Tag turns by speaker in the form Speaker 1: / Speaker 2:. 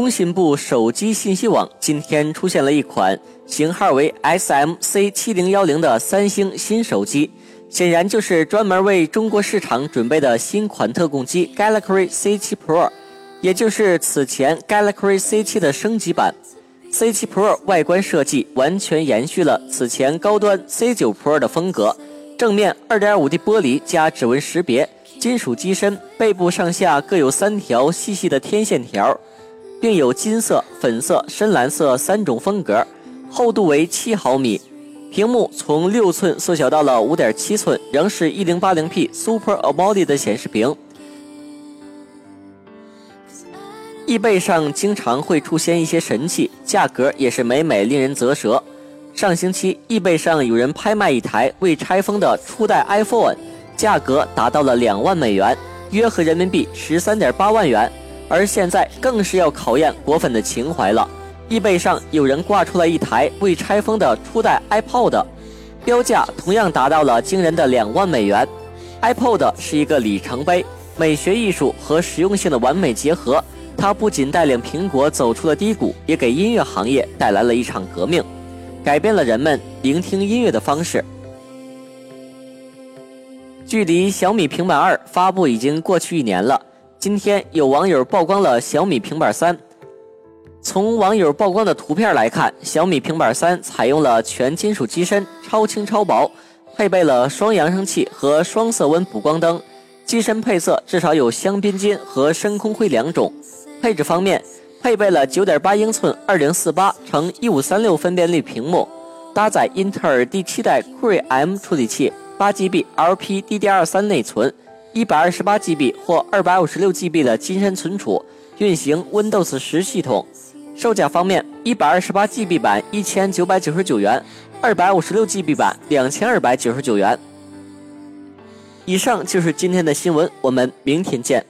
Speaker 1: 工信部手机信息网今天出现了一款型号为 SMC 七零幺零的三星新手机，显然就是专门为中国市场准备的新款特供机 Galaxy C 七 Pro，也就是此前 Galaxy C 七的升级版。C 七 Pro 外观设计完全延续了此前高端 C 九 Pro 的风格，正面二点五 D 玻璃加指纹识别，金属机身，背部上下各有三条细细的天线条。并有金色、粉色、深蓝色三种风格，厚度为七毫米，屏幕从六寸缩小到了五点七寸，仍是一零八零 P Super AMOLED 的显示屏。易贝上经常会出现一些神器，价格也是每每令人啧舌。上星期，易贝上有人拍卖一台未拆封的初代 iPhone，价格达到了两万美元，约合人民币十三点八万元。而现在更是要考验果粉的情怀了。易贝上有人挂出了一台未拆封的初代 iPod，标价同样达到了惊人的两万美元。iPod 是一个里程碑，美学艺术和实用性的完美结合。它不仅带领苹果走出了低谷，也给音乐行业带来了一场革命，改变了人们聆听音乐的方式。距离小米平板二发布已经过去一年了。今天有网友曝光了小米平板三。从网友曝光的图片来看，小米平板三采用了全金属机身，超轻超薄，配备了双扬声器和双色温补光灯。机身配色至少有香槟金和深空灰两种。配置方面，配备了9.8英寸2048乘1536分辨率屏幕，搭载英特尔第七代酷睿 M 处理器，8GB LPDDR3 内存。一百二十八 GB 或二百五十六 GB 的金山存储，运行 Windows 十系统。售价方面，一百二十八 GB 版一千九百九十九元，二百五十六 GB 版两千二百九十九元。以上就是今天的新闻，我们明天见。